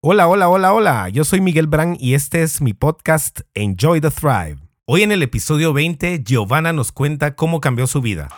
Hola, hola, hola, hola. Yo soy Miguel Brand y este es mi podcast Enjoy the Thrive. Hoy en el episodio 20, Giovanna nos cuenta cómo cambió su vida.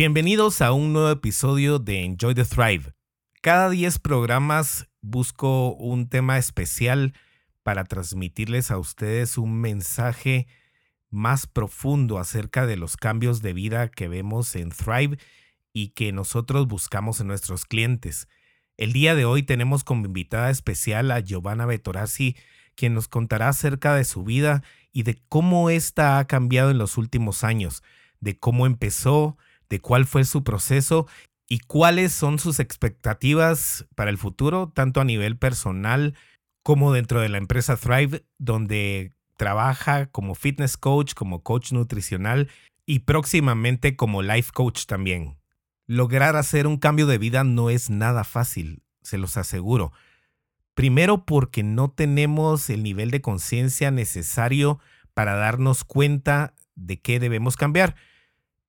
Bienvenidos a un nuevo episodio de Enjoy the Thrive. Cada 10 programas busco un tema especial para transmitirles a ustedes un mensaje más profundo acerca de los cambios de vida que vemos en Thrive y que nosotros buscamos en nuestros clientes. El día de hoy tenemos como invitada especial a Giovanna Betorazzi, quien nos contará acerca de su vida y de cómo ésta ha cambiado en los últimos años, de cómo empezó, de cuál fue su proceso y cuáles son sus expectativas para el futuro, tanto a nivel personal como dentro de la empresa Thrive, donde trabaja como fitness coach, como coach nutricional y próximamente como life coach también. Lograr hacer un cambio de vida no es nada fácil, se los aseguro. Primero porque no tenemos el nivel de conciencia necesario para darnos cuenta de qué debemos cambiar.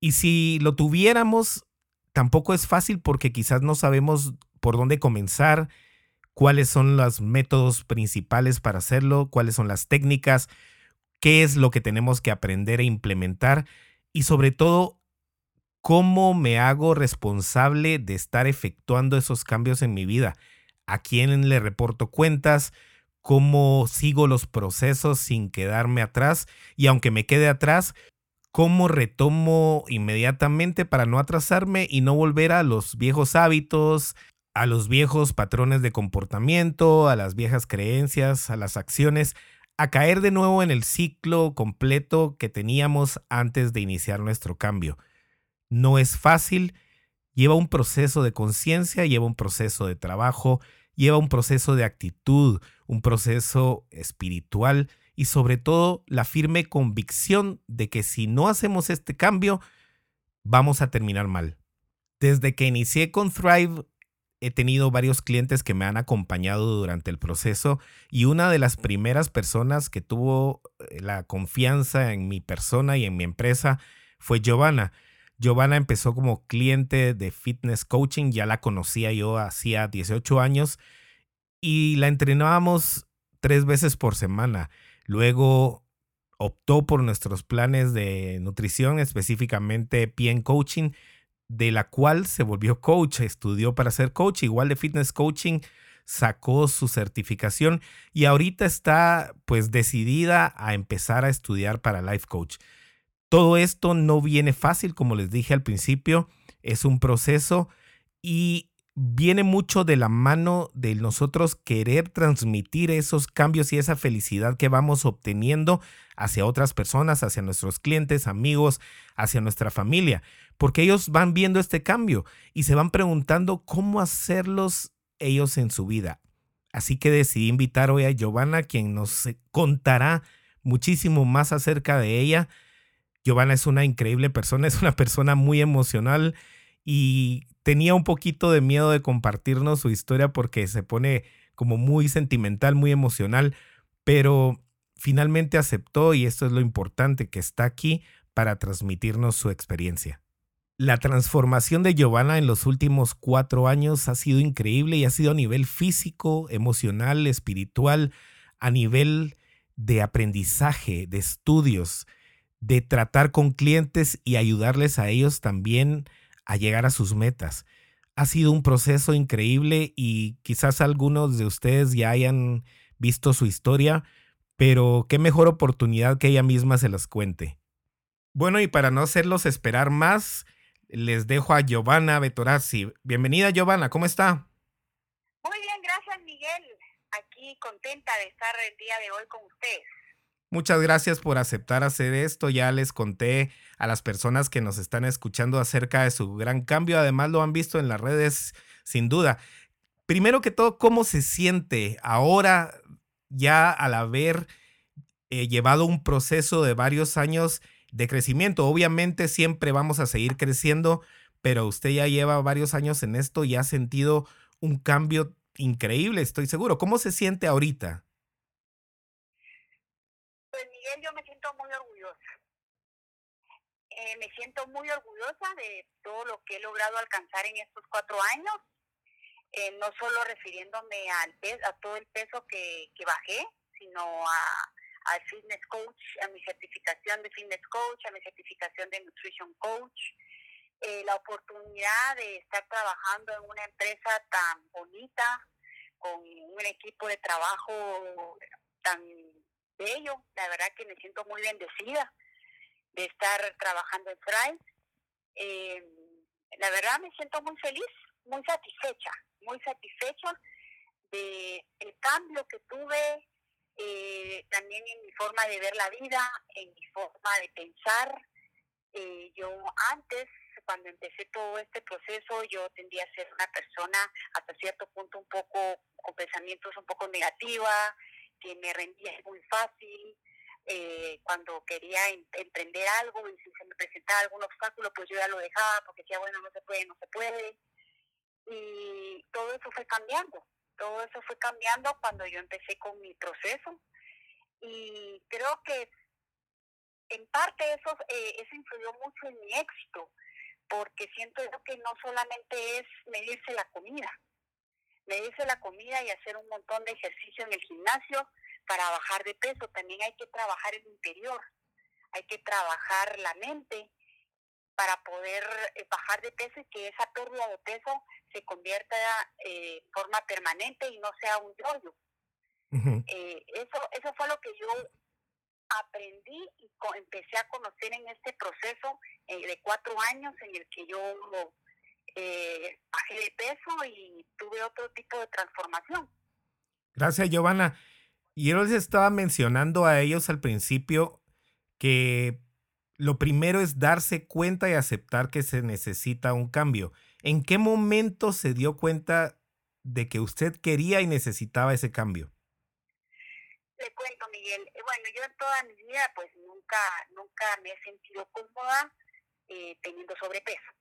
Y si lo tuviéramos, tampoco es fácil porque quizás no sabemos por dónde comenzar, cuáles son los métodos principales para hacerlo, cuáles son las técnicas, qué es lo que tenemos que aprender e implementar y sobre todo, cómo me hago responsable de estar efectuando esos cambios en mi vida, a quién le reporto cuentas, cómo sigo los procesos sin quedarme atrás y aunque me quede atrás, cómo retomo inmediatamente para no atrasarme y no volver a los viejos hábitos, a los viejos patrones de comportamiento, a las viejas creencias, a las acciones, a caer de nuevo en el ciclo completo que teníamos antes de iniciar nuestro cambio. No es fácil, lleva un proceso de conciencia, lleva un proceso de trabajo, lleva un proceso de actitud, un proceso espiritual y sobre todo la firme convicción de que si no hacemos este cambio, vamos a terminar mal. Desde que inicié con Thrive, he tenido varios clientes que me han acompañado durante el proceso y una de las primeras personas que tuvo eh, la confianza en mi persona y en mi empresa fue Giovanna. Giovanna empezó como cliente de fitness coaching, ya la conocía yo hacía 18 años y la entrenábamos tres veces por semana. Luego optó por nuestros planes de nutrición, específicamente PN Coaching, de la cual se volvió coach, estudió para ser coach, igual de fitness coaching, sacó su certificación y ahorita está pues decidida a empezar a estudiar para life coach. Todo esto no viene fácil, como les dije al principio, es un proceso y viene mucho de la mano de nosotros querer transmitir esos cambios y esa felicidad que vamos obteniendo hacia otras personas, hacia nuestros clientes, amigos, hacia nuestra familia, porque ellos van viendo este cambio y se van preguntando cómo hacerlos ellos en su vida. Así que decidí invitar hoy a Giovanna, quien nos contará muchísimo más acerca de ella. Giovanna es una increíble persona, es una persona muy emocional y tenía un poquito de miedo de compartirnos su historia porque se pone como muy sentimental, muy emocional, pero finalmente aceptó y esto es lo importante, que está aquí para transmitirnos su experiencia. La transformación de Giovanna en los últimos cuatro años ha sido increíble y ha sido a nivel físico, emocional, espiritual, a nivel de aprendizaje, de estudios, de tratar con clientes y ayudarles a ellos también a llegar a sus metas. Ha sido un proceso increíble y quizás algunos de ustedes ya hayan visto su historia, pero qué mejor oportunidad que ella misma se las cuente. Bueno, y para no hacerlos esperar más, les dejo a Giovanna Betorazzi. Bienvenida, Giovanna, ¿cómo está? Muy bien, gracias, Miguel. Aquí contenta de estar el día de hoy con ustedes. Muchas gracias por aceptar hacer esto. Ya les conté a las personas que nos están escuchando acerca de su gran cambio. Además lo han visto en las redes sin duda. Primero que todo, ¿cómo se siente ahora ya al haber eh, llevado un proceso de varios años de crecimiento? Obviamente siempre vamos a seguir creciendo, pero usted ya lleva varios años en esto y ha sentido un cambio increíble, estoy seguro. ¿Cómo se siente ahorita? Miguel, yo me siento muy orgullosa. Eh, me siento muy orgullosa de todo lo que he logrado alcanzar en estos cuatro años, eh, no solo refiriéndome al a todo el peso que, que bajé, sino a, al fitness coach, a mi certificación de fitness coach, a mi certificación de nutrition coach, eh, la oportunidad de estar trabajando en una empresa tan bonita, con un equipo de trabajo tan bello. La verdad que me siento muy bendecida de estar trabajando en Thrive. Eh, la verdad me siento muy feliz, muy satisfecha, muy satisfecha de el cambio que tuve eh, también en mi forma de ver la vida, en mi forma de pensar. Eh, yo antes cuando empecé todo este proceso yo tendía a ser una persona hasta cierto punto un poco con pensamientos un poco negativa, que me rendía muy fácil. Eh, cuando quería em, emprender algo y si se me presentaba algún obstáculo, pues yo ya lo dejaba porque decía, bueno, no se puede, no se puede. Y todo eso fue cambiando, todo eso fue cambiando cuando yo empecé con mi proceso. Y creo que en parte eso, eh, eso influyó mucho en mi éxito, porque siento yo que no solamente es medirse la comida, medirse la comida y hacer un montón de ejercicio en el gimnasio para bajar de peso, también hay que trabajar el interior, hay que trabajar la mente para poder eh, bajar de peso y que esa pérdida de peso se convierta en eh, forma permanente y no sea un yoyo. eh, eso, eso fue lo que yo aprendí y empecé a conocer en este proceso eh, de cuatro años en el que yo eh, bajé de peso y tuve otro tipo de transformación. Gracias, Giovanna. Y yo les estaba mencionando a ellos al principio que lo primero es darse cuenta y aceptar que se necesita un cambio. ¿En qué momento se dio cuenta de que usted quería y necesitaba ese cambio? Le cuento, Miguel. Eh, bueno, yo en toda mi vida, pues nunca, nunca me he sentido cómoda eh, teniendo sobrepeso.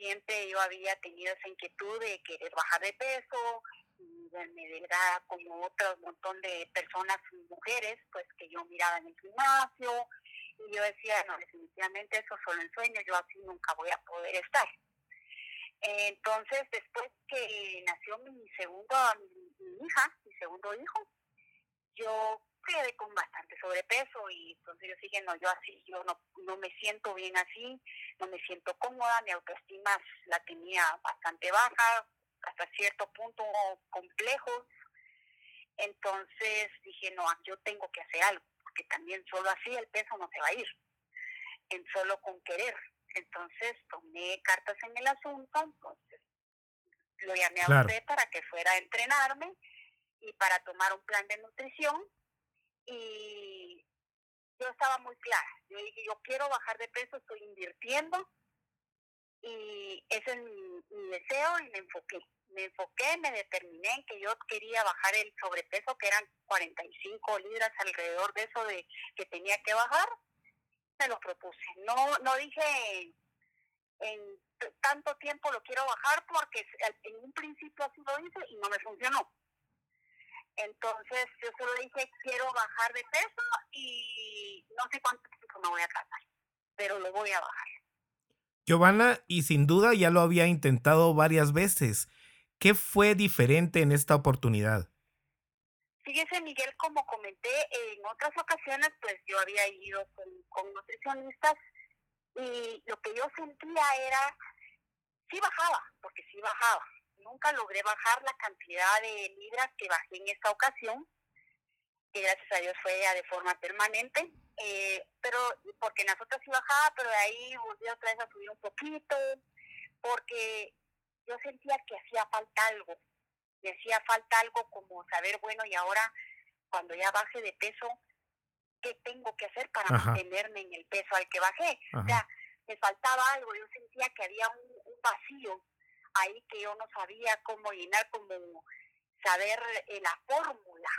Siempre yo había tenido esa inquietud de querer bajar de peso, y verme delgada como otro montón de personas, mujeres, pues que yo miraba en el gimnasio, y yo decía, no, definitivamente eso solo en sueño, yo así nunca voy a poder estar. Entonces, después que nació mi segundo, mi hija, mi segundo hijo, yo quedé con bastante sobrepeso y entonces yo dije, no, yo así, yo no, no me siento bien así, no me siento cómoda, mi autoestima la tenía bastante baja, hasta cierto punto complejo. Entonces dije, no, yo tengo que hacer algo, porque también solo así el peso no se va a ir, en solo con querer. Entonces tomé cartas en el asunto, entonces lo llamé a usted para que fuera a entrenarme y para tomar un plan de nutrición y yo estaba muy clara. Yo dije, yo quiero bajar de peso, estoy invirtiendo y ese es mi, deseo y me enfoqué. Me enfoqué, me determiné en que yo quería bajar el sobrepeso, que eran 45 libras alrededor de eso de que tenía que bajar. Me lo propuse. No, no dije en tanto tiempo lo quiero bajar porque en un principio así lo hice y no me funcionó. Entonces yo solo dije, quiero bajar de peso y no sé cuánto tiempo me voy a tratar, pero lo voy a bajar. Giovanna, y sin duda ya lo había intentado varias veces. ¿Qué fue diferente en esta oportunidad? Fíjese, Miguel, como comenté, en otras ocasiones, pues yo había ido con, con nutricionistas y lo que yo sentía era, sí bajaba, porque sí bajaba, nunca logré bajar la cantidad de libras que bajé en esta ocasión, que gracias a Dios fue ya de forma permanente, eh, pero porque en las otras sí bajaba, pero de ahí volví otra vez a subir un poquito, porque yo sentía que hacía falta algo, me hacía falta algo como saber, bueno, y ahora cuando ya baje de peso, ¿qué tengo que hacer para mantenerme en el peso al que bajé? O sea, me faltaba algo, yo sentía que había un, vacío ahí que yo no sabía cómo llenar, como saber eh, la fórmula,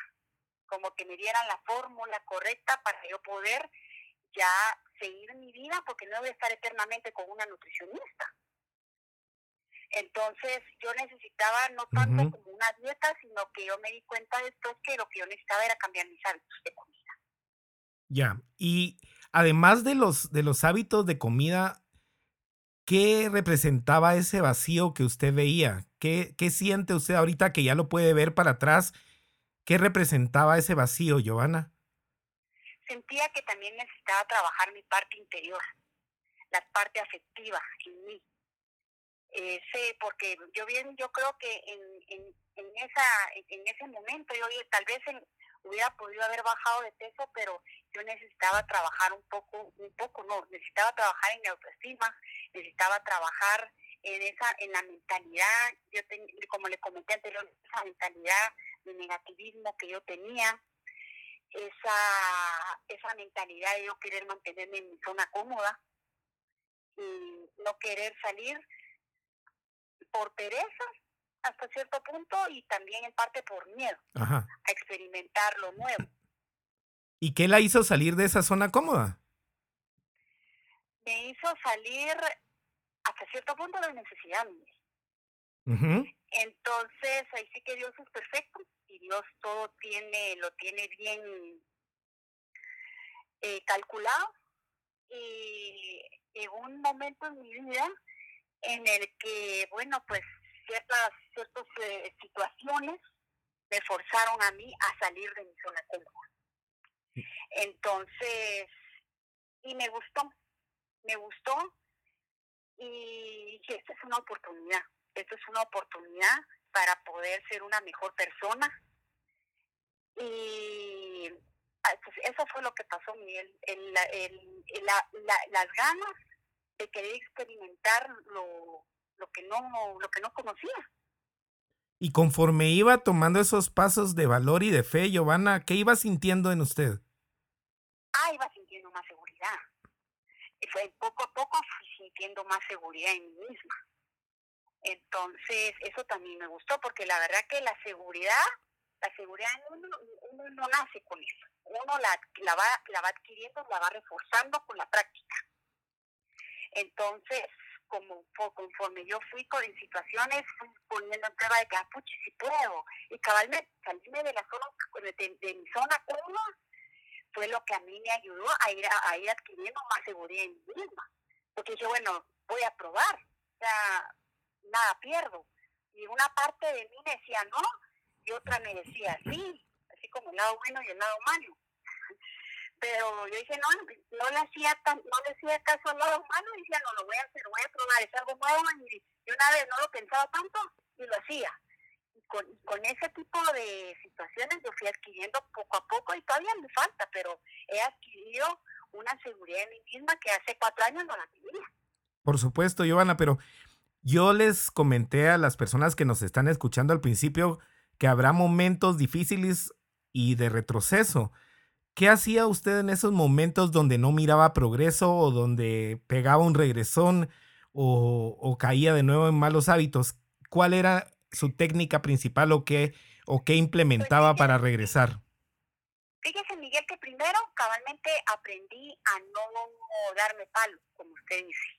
como que me dieran la fórmula correcta para yo poder ya seguir mi vida, porque no voy a estar eternamente con una nutricionista. Entonces yo necesitaba no tanto como una dieta, sino que yo me di cuenta después que lo que yo necesitaba era cambiar mis hábitos de comida. Ya, y además de los, de los hábitos de comida, ¿qué representaba ese vacío que usted veía? ¿Qué, ¿Qué siente usted ahorita que ya lo puede ver para atrás? ¿Qué representaba ese vacío, Giovanna? Sentía que también necesitaba trabajar mi parte interior, la parte afectiva en mí eh, sé, porque yo bien, yo creo que en, en, en, esa, en ese momento yo tal vez hubiera podido haber bajado de peso, pero yo necesitaba trabajar un poco, un poco no, necesitaba trabajar en mi autoestima, necesitaba trabajar en esa, en la mentalidad, yo como le comenté anteriormente, esa mentalidad de negativismo que yo tenía, esa, esa mentalidad de yo querer mantenerme en mi zona cómoda y no querer salir por pereza hasta cierto punto y también en parte por miedo a experimentar lo nuevo. ¿Y qué la hizo salir de esa zona cómoda? Me hizo salir hasta cierto punto de necesidad. Entonces, ahí sí que Dios es perfecto y Dios todo tiene, lo tiene bien eh, calculado. Y en un momento en mi vida en el que, bueno, pues ciertas, ciertas eh, situaciones me forzaron a mí a salir de mi zona cómoda. Entonces, y me gustó, me gustó y dije, esta es una oportunidad, esta es una oportunidad para poder ser una mejor persona. Y ah, pues, eso fue lo que pasó, Miguel, el, el, la, las ganas de querer experimentar lo, lo que no lo que no conocía. Y conforme iba tomando esos pasos de valor y de fe, Giovanna, ¿qué iba sintiendo en usted? Ah, iba sintiendo más seguridad. Fue poco a poco fui sintiendo más seguridad en mí misma. Entonces, eso también me gustó, porque la verdad que la seguridad, la seguridad uno, uno no nace con eso. Uno la, la, va, la va adquiriendo, la va reforzando con la práctica. Entonces, como conforme yo fui con situaciones, fui poniendo en prueba de que, ah, puchi, si puedo. Y cabalmente salirme de la zona, de, mi zona cómoda, fue lo que a mí me ayudó a ir, a, ir adquiriendo más seguridad en mí misma. Porque yo, bueno, voy a probar. O sea, nada pierdo. Y una parte de mí decía no, y otra me decía sí, así como el lado bueno y el lado malo pero yo dije, no, no le hacía no le hacía caso al lado humano, y decía, no, lo voy a hacer, lo voy a probar, es algo nuevo, y, una vez no lo pensaba tanto, y lo hacía. Con, ese tipo de situaciones yo fui adquiriendo poco a poco, y todavía me falta, pero he adquirido una seguridad en mí misma que hace cuatro años no la tenía. Por supuesto, Giovanna, pero yo les comenté a las personas que nos están escuchando al principio que habrá momentos difíciles y de retroceso ¿Qué hacía usted en esos momentos donde no miraba progreso o donde pegaba un regresón o, caía de nuevo en malos hábitos? ¿Cuál era su técnica principal o qué, o qué implementaba para regresar? Fíjese, Miguel, que primero cabalmente aprendí a no darme palo, como usted dice.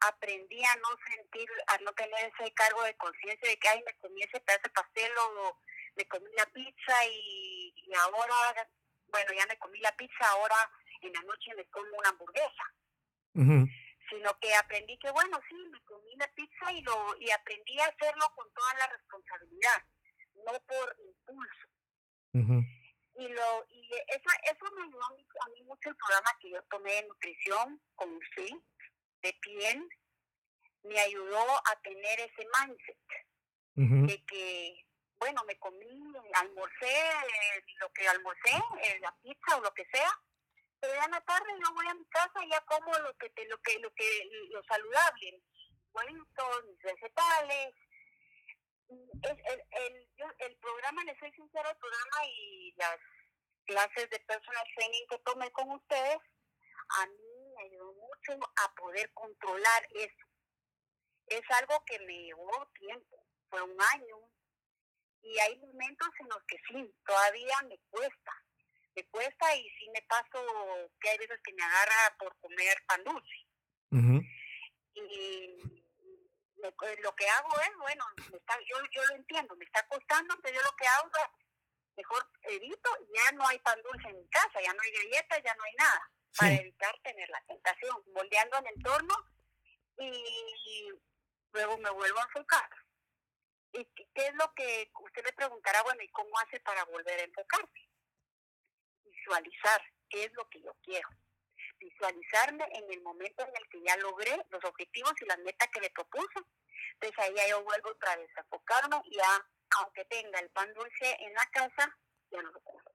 Aprendí a no sentir, a no tener ese cargo de conciencia de que, ay, me comí ese pedazo de pastel o me comí la pizza y, ahora, bueno, ya me comí la pizza, ahora en la noche me como una hamburguesa. Sino que aprendí que, bueno, sí, me comí la pizza y, lo, y aprendí a hacerlo con toda la responsabilidad, no por impulso. Y, lo, y eso, eso me ayudó a mí, mucho el programa que yo tomé de nutrición con usted, de piel, me ayudó a tener ese mindset de que bueno, me comí, almorcé eh, lo que almorcé, eh, la pizza o lo que sea, pero ya la tarde yo voy a mi casa y ya como lo que, te, lo que, lo que, lo saludable, mis vegetales, Es, el, el, el programa, le soy sincero, el programa y las clases de personal training que tomé con ustedes, a mí me ayudó mucho a poder controlar eso. Es algo que me llevó tiempo, fue un año, y hay momentos en los que sí, todavía me cuesta, me cuesta y sí me paso que hay veces que me agarra por comer pan dulce. Y lo que hago es, bueno, yo, yo lo entiendo, me está costando, pero yo lo que hago es, mejor evito, ya no hay pan dulce en mi casa, ya no hay galletas, ya no hay nada, para evitar tener la tentación, moldeando el entorno y luego me vuelvo a enfocar. ¿Y qué es lo que usted me preguntará, bueno, ¿y cómo hace para volver a enfocarse? Visualizar qué es lo que yo quiero. Visualizarme en el momento en el que ya logré los objetivos y las metas que le propuse. Entonces ahí ya yo vuelvo otra vez a enfocarme y ya, aunque tenga el pan dulce en la casa, ya no lo compro.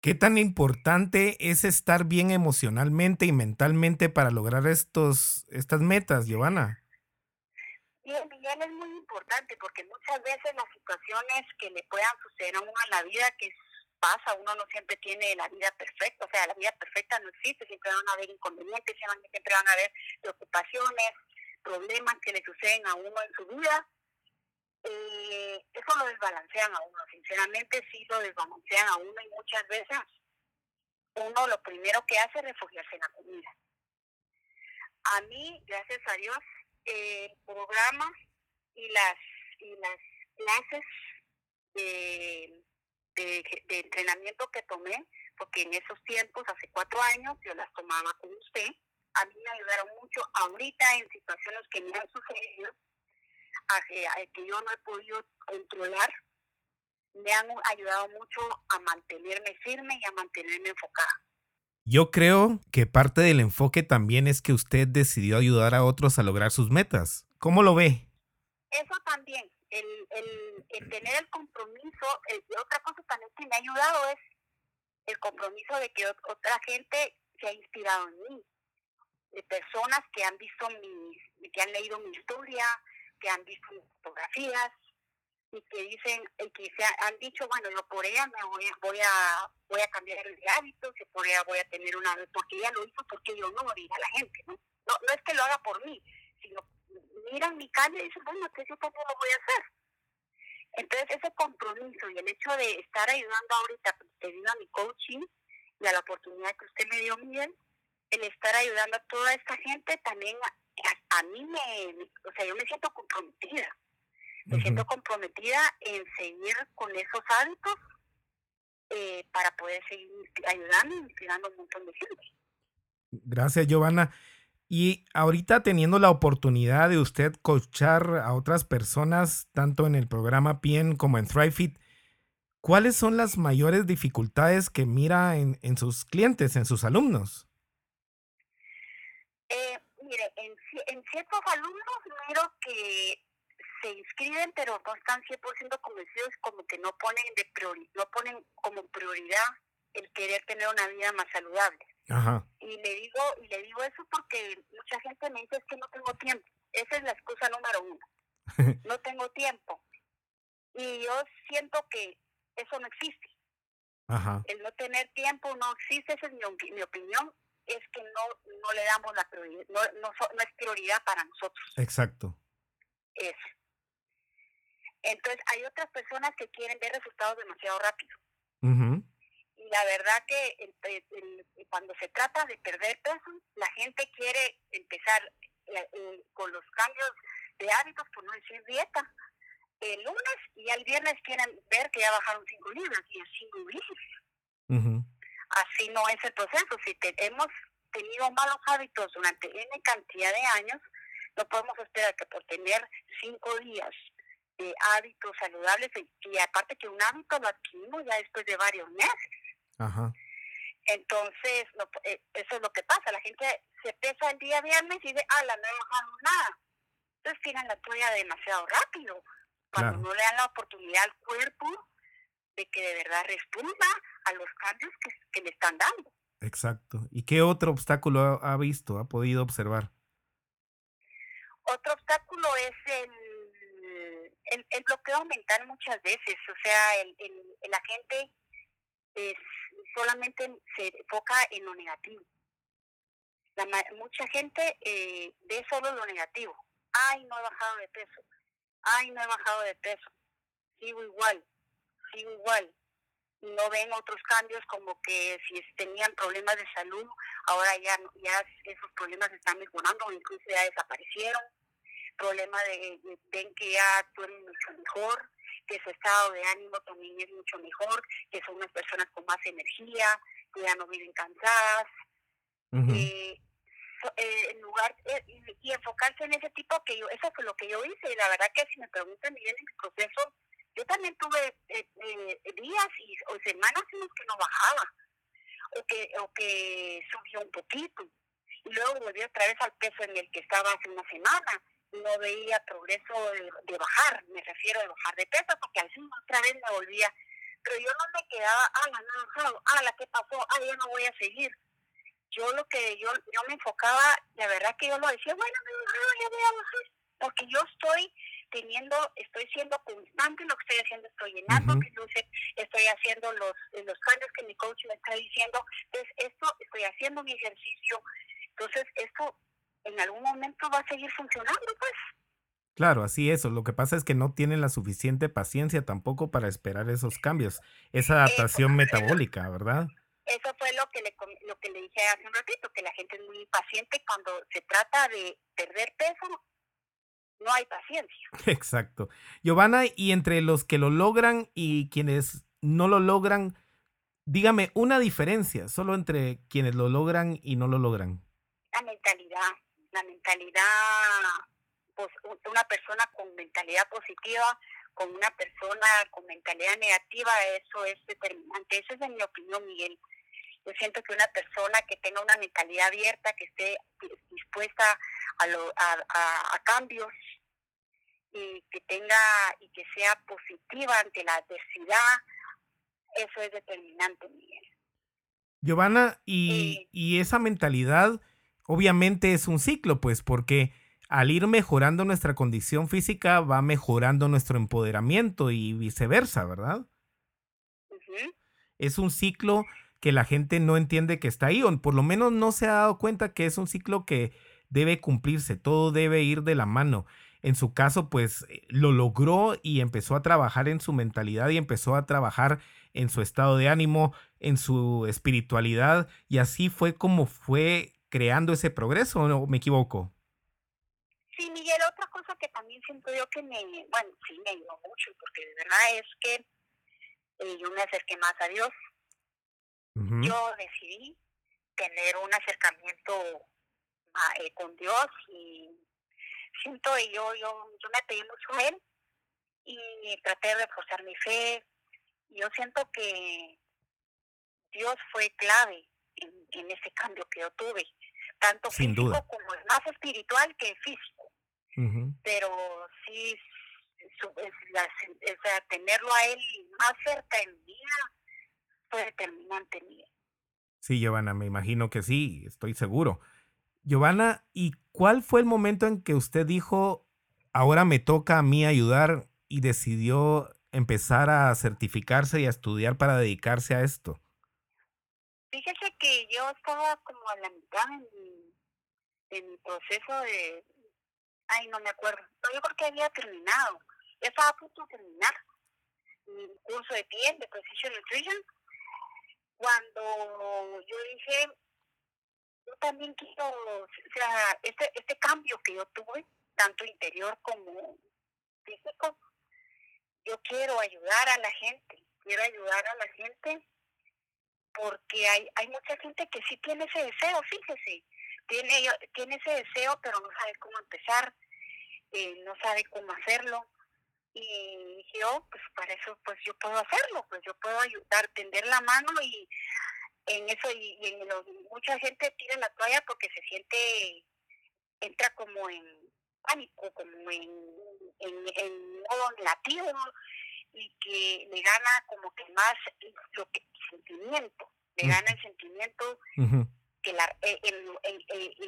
¿Qué tan importante es estar bien emocionalmente y mentalmente para lograr estos, estas metas, Giovanna? Bien, Miguel, es muy importante porque muchas veces las situaciones que le puedan suceder a uno en la vida, que pasa, uno no siempre tiene la vida perfecta, o sea, la vida perfecta no existe, siempre van a haber inconvenientes, siempre van a haber preocupaciones, problemas que le suceden a uno en su vida. Eh, eso lo desbalancean a uno, sinceramente sí lo desbalancean a uno y muchas veces uno lo primero que hace es refugiarse en la comida. A mí, gracias a Dios, eh, programas y las, y las clases de, de, entrenamiento que tomé, porque en esos tiempos, hace cuatro años, yo las tomaba con usted, a mí me ayudaron mucho ahorita en situaciones que me han sucedido, a, que yo no he podido controlar, me han ayudado mucho a mantenerme firme y a mantenerme enfocada. Yo creo que parte del enfoque también es que usted decidió ayudar a otros a lograr sus metas. ¿Cómo lo ve? Eso también, el, el, tener el compromiso, otra cosa también que me ha ayudado es el compromiso de que otra gente se ha inspirado en mí, de personas que han visto mi, que han leído mi historia, que han visto mis fotografías, y que dicen, y que se han dicho, bueno, yo por ella me voy, voy a voy a cambiar de hábitos, que por ella voy a tener una, porque ella lo hizo, porque yo no, diga la gente, ¿no? ¿no? No es que lo haga por mí, sino miran mi calle y dicen, bueno, que yo también lo voy a hacer. Entonces, ese compromiso y el hecho de estar ayudando ahorita, debido a mi coaching y a la oportunidad que usted me dio, Miguel, el estar ayudando a toda esta gente también a, a mí me, o sea, yo me siento comprometida me siento comprometida en seguir con esos hábitos eh, para poder seguir ayudando y inspirando a un montón de gente. Gracias, Giovanna. Y ahorita teniendo la oportunidad de usted coachar a otras personas, tanto en el programa PIEN como en ThriveFit, ¿cuáles son las mayores dificultades que mira en, en sus clientes, en sus alumnos? Eh, mire, en, en ciertos alumnos miro que se inscriben pero no están 100% convencidos como que no ponen de priori no ponen como prioridad el querer tener una vida más saludable. Y le digo y le digo eso porque mucha gente me dice es que no tengo tiempo. Esa es la excusa número uno. no tengo tiempo. Y yo siento que eso no existe. El no tener tiempo no existe, esa es mi, mi opinión, es que no, no le damos la prioridad, no, no, no es prioridad para nosotros. Exacto. Eso. Entonces, hay otras personas que quieren ver resultados demasiado rápido. Y la verdad que cuando se trata de perder peso, la gente quiere empezar eh, eh, con los cambios de hábitos, por no decir dieta, el lunes y el viernes quieren ver que ya bajaron 5 libras y así no Así no es el proceso. Si hemos tenido malos hábitos durante N cantidad de años, no podemos esperar que por tener 5 días de hábitos saludables y, aparte que un hábito lo adquirimos ya después de varios meses. Entonces, eh, eso es lo que pasa. La gente se pesa el día viernes y dice, ah, la no he bajado nada. Entonces tiran la toalla demasiado rápido. Cuando no le dan la oportunidad al cuerpo de que de verdad responda a los cambios que, que le están dando. Exacto. ¿Y qué otro obstáculo ha visto, ha podido observar? Otro obstáculo es el el, el, bloqueo mental muchas veces, o sea, el, el, la gente es, solamente se enfoca en lo negativo. La, mucha gente eh, ve solo lo negativo. Ay, no he bajado de peso. Ay, no he bajado de peso. Sigo igual. Sigo igual. No ven otros cambios como que si tenían problemas de salud, ahora ya, ya esos problemas están mejorando o incluso ya desaparecieron problema de, ven que ya duermen mucho mejor, que su estado de ánimo también es mucho mejor, que son unas personas con más energía, que ya no viven cansadas. Eh, eh, en lugar eh, y, enfocarse en ese tipo que yo eso fue lo que yo hice y la verdad que si me preguntan bien en mi proceso yo también tuve días y, o semanas en los que no bajaba o que o que subió un poquito y luego volví otra vez al peso en el que estaba hace una semana no veía progreso de, bajar, me refiero a bajar de peso, porque al fin otra vez me volvía, pero yo no me quedaba, ah, no he bajado, ah, la que pasó, ah, ya no voy a seguir. Yo lo que yo, yo me enfocaba, la verdad que yo lo decía, bueno, me ya voy a bajar, porque yo estoy teniendo, estoy siendo constante en lo que estoy haciendo, estoy llenando mi estoy haciendo los, los cambios que mi coach me está diciendo, entonces esto, estoy haciendo mi ejercicio, entonces esto en algún momento va a seguir funcionando, pues. Claro, así es. Lo que pasa es que no tienen la suficiente paciencia tampoco para esperar esos cambios, esa adaptación metabólica, ¿verdad? Eso fue lo que, le, lo que le dije hace un ratito, que la gente es muy impaciente cuando se trata de perder peso, no hay paciencia. Exacto. Giovanna, y entre los que lo logran y quienes no lo logran, dígame una diferencia, solo entre quienes lo logran y no lo logran. La mentalidad la mentalidad, pues, una persona con mentalidad positiva, con una persona con mentalidad negativa, eso es determinante. Esa es en mi opinión, Miguel. Yo siento que una persona que tenga una mentalidad abierta, que esté dispuesta a, a, cambios y que tenga y que sea positiva ante la adversidad, eso es determinante, Miguel. Giovanna, y, y esa mentalidad Obviamente es un ciclo, pues porque al ir mejorando nuestra condición física va mejorando nuestro empoderamiento y viceversa, ¿verdad? Es un ciclo que la gente no entiende que está ahí, o por lo menos no se ha dado cuenta que es un ciclo que debe cumplirse, todo debe ir de la mano. En su caso, pues eh, lo logró y empezó a trabajar en su mentalidad y empezó a trabajar en su estado de ánimo, en su espiritualidad, y así fue como fue creando ese progreso, ¿o no me equivoco? Sí, Miguel, otra cosa que también siento yo que me, bueno, sí me ayudó mucho, porque de verdad es que eh, yo me acerqué más a Dios. Yo decidí tener un acercamiento ah, eh, con Dios y siento yo, yo, yo me pedí mucho a Él y traté de reforzar mi fe. Yo siento que Dios fue clave en, en ese cambio que yo tuve tanto físico como más espiritual que físico. Pero sí, tenerlo a él más cerca en mi vida fue determinante en mí. Sí, Giovanna, me imagino que sí, estoy seguro. Giovanna, ¿y cuál fue el momento en que usted dijo, ahora me toca a mí ayudar y decidió empezar a certificarse y a estudiar para dedicarse a esto? Fíjese que yo estaba como a la mitad en mi, en mi proceso de... Ay, no me acuerdo. yo creo que había terminado. Ya estaba a punto de terminar mi curso de piel, de Precision Nutrition, cuando yo dije, yo también quiero, o sea, este, este cambio que yo tuve, tanto interior como físico, yo quiero ayudar a la gente, quiero ayudar a la gente porque hay, hay mucha gente que sí tiene ese deseo, fíjese, tiene, tiene ese deseo, pero no sabe cómo empezar, eh, no sabe cómo hacerlo. Y yo, pues para eso, pues yo puedo hacerlo, pues yo puedo ayudar, tender la mano y en eso, y, en mucha gente tira la toalla porque se siente, entra como en pánico, como en, en, en modo negativo, y que le gana como que más lo que sentimiento, le gana el sentimiento que la, eh,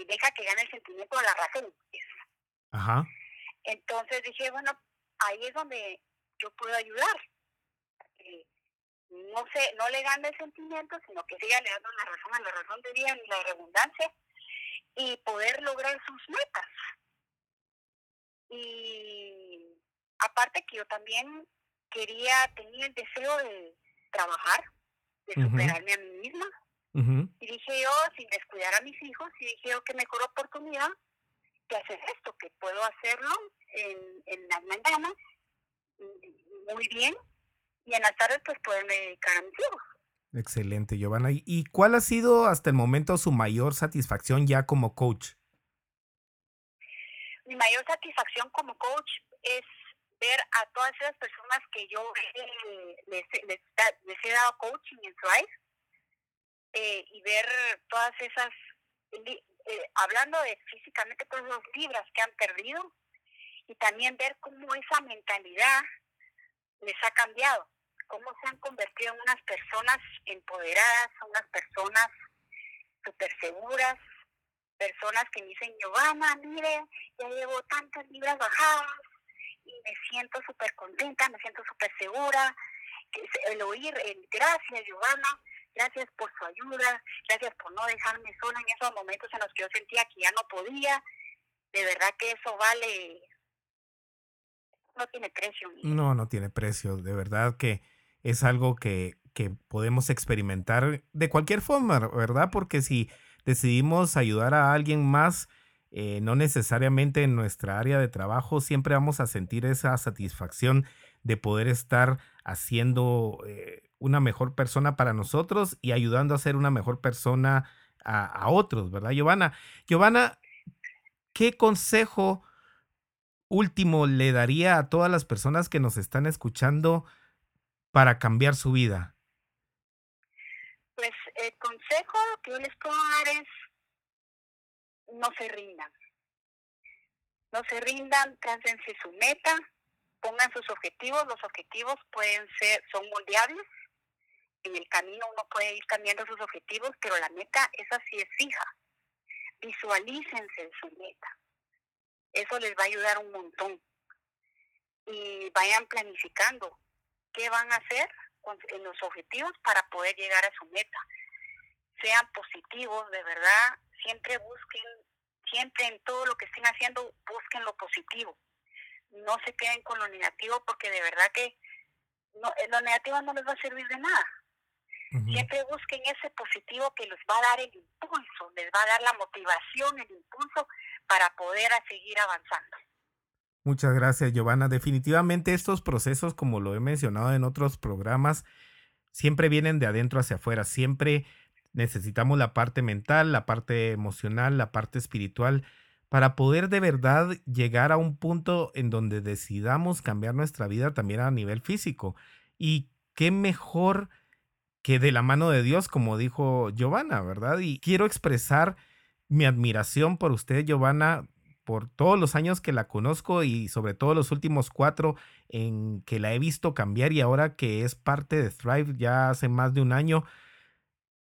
deja que gane el sentimiento de la razón. Ajá. Entonces dije, bueno, ahí es donde yo puedo ayudar. Eh, no sé, no le gane el sentimiento, sino que siga le dando la razón a la razón de Dios y la redundancia y poder lograr sus metas. Y aparte que yo también quería, tenía el deseo de trabajar, de superarme a mí misma. Y dije yo, sin descuidar a mis hijos, y dije yo, qué mejor oportunidad que hacer esto, que puedo hacerlo en, en las mañanas muy bien y en las tardes pues poderme dedicar a mis hijos. Excelente, Giovanna. ¿Y cuál ha sido hasta el momento su mayor satisfacción ya como coach? Mi mayor satisfacción como coach es ver a todas esas personas que yo eh, les, he dado coaching en Thrive eh, y ver todas esas, eh, hablando de físicamente todas las libras que han perdido y también ver cómo esa mentalidad les ha cambiado cómo se han convertido en unas personas empoderadas, unas personas súper seguras, personas que me dicen, Giovanna, mire, ya llevo tantas libras bajadas y me siento súper contenta, me siento súper segura. El oír, gracias, Giovanna, gracias por su ayuda, gracias por no dejarme sola en esos momentos en los que yo sentía que ya no podía. De verdad que eso vale, no tiene precio. No, no tiene precio. De verdad que es algo que, podemos experimentar de cualquier forma, ¿verdad? Porque si decidimos ayudar a alguien más, eh, no necesariamente en nuestra área de trabajo, siempre vamos a sentir esa satisfacción de poder estar haciendo eh, una mejor persona para nosotros y ayudando a ser una mejor persona a, a, otros, ¿verdad, Giovanna? Giovanna, ¿qué consejo último le daría a todas las personas que nos están escuchando para cambiar su vida? Pues el consejo que yo les puedo dar es no se rindan. No se rindan, trácense su meta, pongan sus objetivos. Los objetivos pueden ser, son moldeables. En el camino uno puede ir cambiando sus objetivos, pero la meta esa sí es fija. Visualícense en su meta. Eso les va a ayudar un montón. Y vayan planificando qué van a hacer en los objetivos para poder llegar a su meta. Sean positivos, de verdad, siempre busquen, siempre en todo lo que estén haciendo, busquen lo positivo. No se queden con lo negativo porque de verdad que no, eh, lo negativo no les va a servir de nada. Siempre busquen ese positivo que les va a dar el impulso, les va a dar la motivación, el impulso para poder seguir avanzando. Muchas gracias, Giovanna. Definitivamente estos procesos, como lo he mencionado en otros programas, siempre vienen de adentro hacia afuera. Siempre necesitamos la parte mental, la parte emocional, la parte espiritual, para poder de verdad llegar a un punto en donde decidamos cambiar nuestra vida también a nivel físico. Y qué mejor que de la mano de Dios, como dijo Giovanna, ¿verdad? Y quiero expresar mi admiración por usted, Giovanna, por todos los años que la conozco y sobre todo los últimos cuatro en que la he visto cambiar y ahora que es parte de Thrive ya hace más de un año,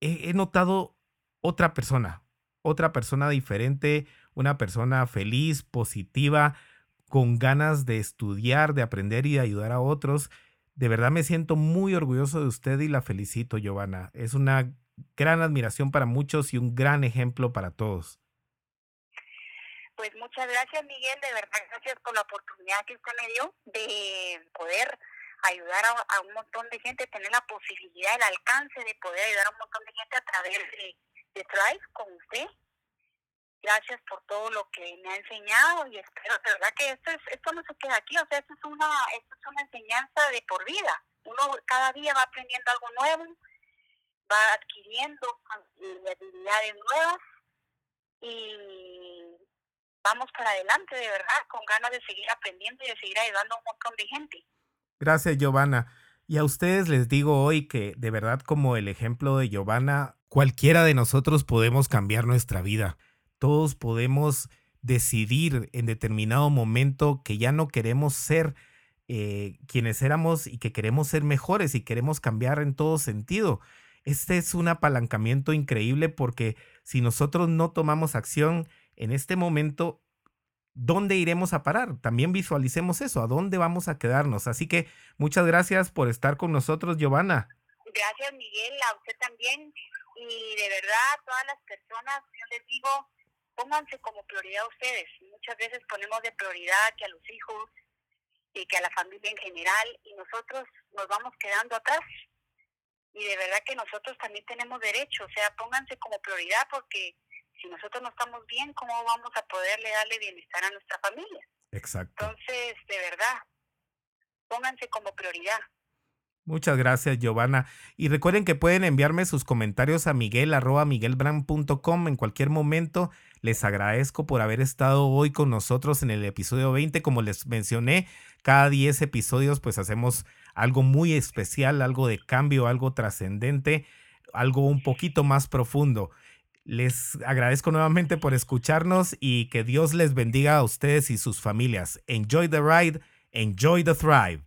he, notado otra persona, otra persona diferente, una persona feliz, positiva, con ganas de estudiar, de aprender y de ayudar a otros. De verdad me siento muy orgulloso de usted y la felicito, Giovanna. Es una gran admiración para muchos y un gran ejemplo para todos. Pues muchas gracias, Miguel, de verdad, gracias por la oportunidad que usted me dio de poder ayudar a, un montón de gente, tener la posibilidad, el alcance de poder ayudar a un montón de gente a través de, de con usted. Gracias por todo lo que me ha enseñado y espero, de verdad que esto, es, esto no se queda aquí, o sea, esto es, una, esto es una enseñanza de por vida. Uno cada día va aprendiendo algo nuevo, va adquiriendo habilidades nuevas y vamos para adelante, de verdad, con ganas de seguir aprendiendo y de seguir ayudando a un montón de gente. Gracias, Giovanna. Y a ustedes les digo hoy que de verdad como el ejemplo de Giovanna, cualquiera de nosotros podemos cambiar nuestra vida. Todos podemos decidir en determinado momento que ya no queremos ser eh, quienes éramos y que queremos ser mejores y queremos cambiar en todo sentido. Este es un apalancamiento increíble porque si nosotros no tomamos acción, en este momento ¿dónde iremos a parar? También visualicemos eso, ¿a dónde vamos a quedarnos? Así que muchas gracias por estar con nosotros, Giovanna. Gracias, Miguel, a usted también. Y de verdad, todas las personas, yo les digo, pónganse como prioridad ustedes. Muchas veces ponemos de prioridad que a los hijos y que a la familia en general y nosotros nos vamos quedando atrás. Y de verdad que nosotros también tenemos derecho, o sea, pónganse como prioridad porque si nosotros no estamos bien, ¿cómo vamos a poderle darle bienestar a nuestra familia? Exacto. Entonces, de verdad, pónganse como prioridad. Muchas gracias, Giovanna. Y recuerden que pueden enviarme sus comentarios a miguel en cualquier momento. Les agradezco por haber estado hoy con nosotros en el episodio 20. Como les mencioné, cada 10 episodios pues hacemos algo muy especial, algo de cambio, algo trascendente, algo un poquito más profundo. Les agradezco nuevamente por escucharnos y que Dios les bendiga a ustedes y sus familias. Enjoy the ride, enjoy the thrive.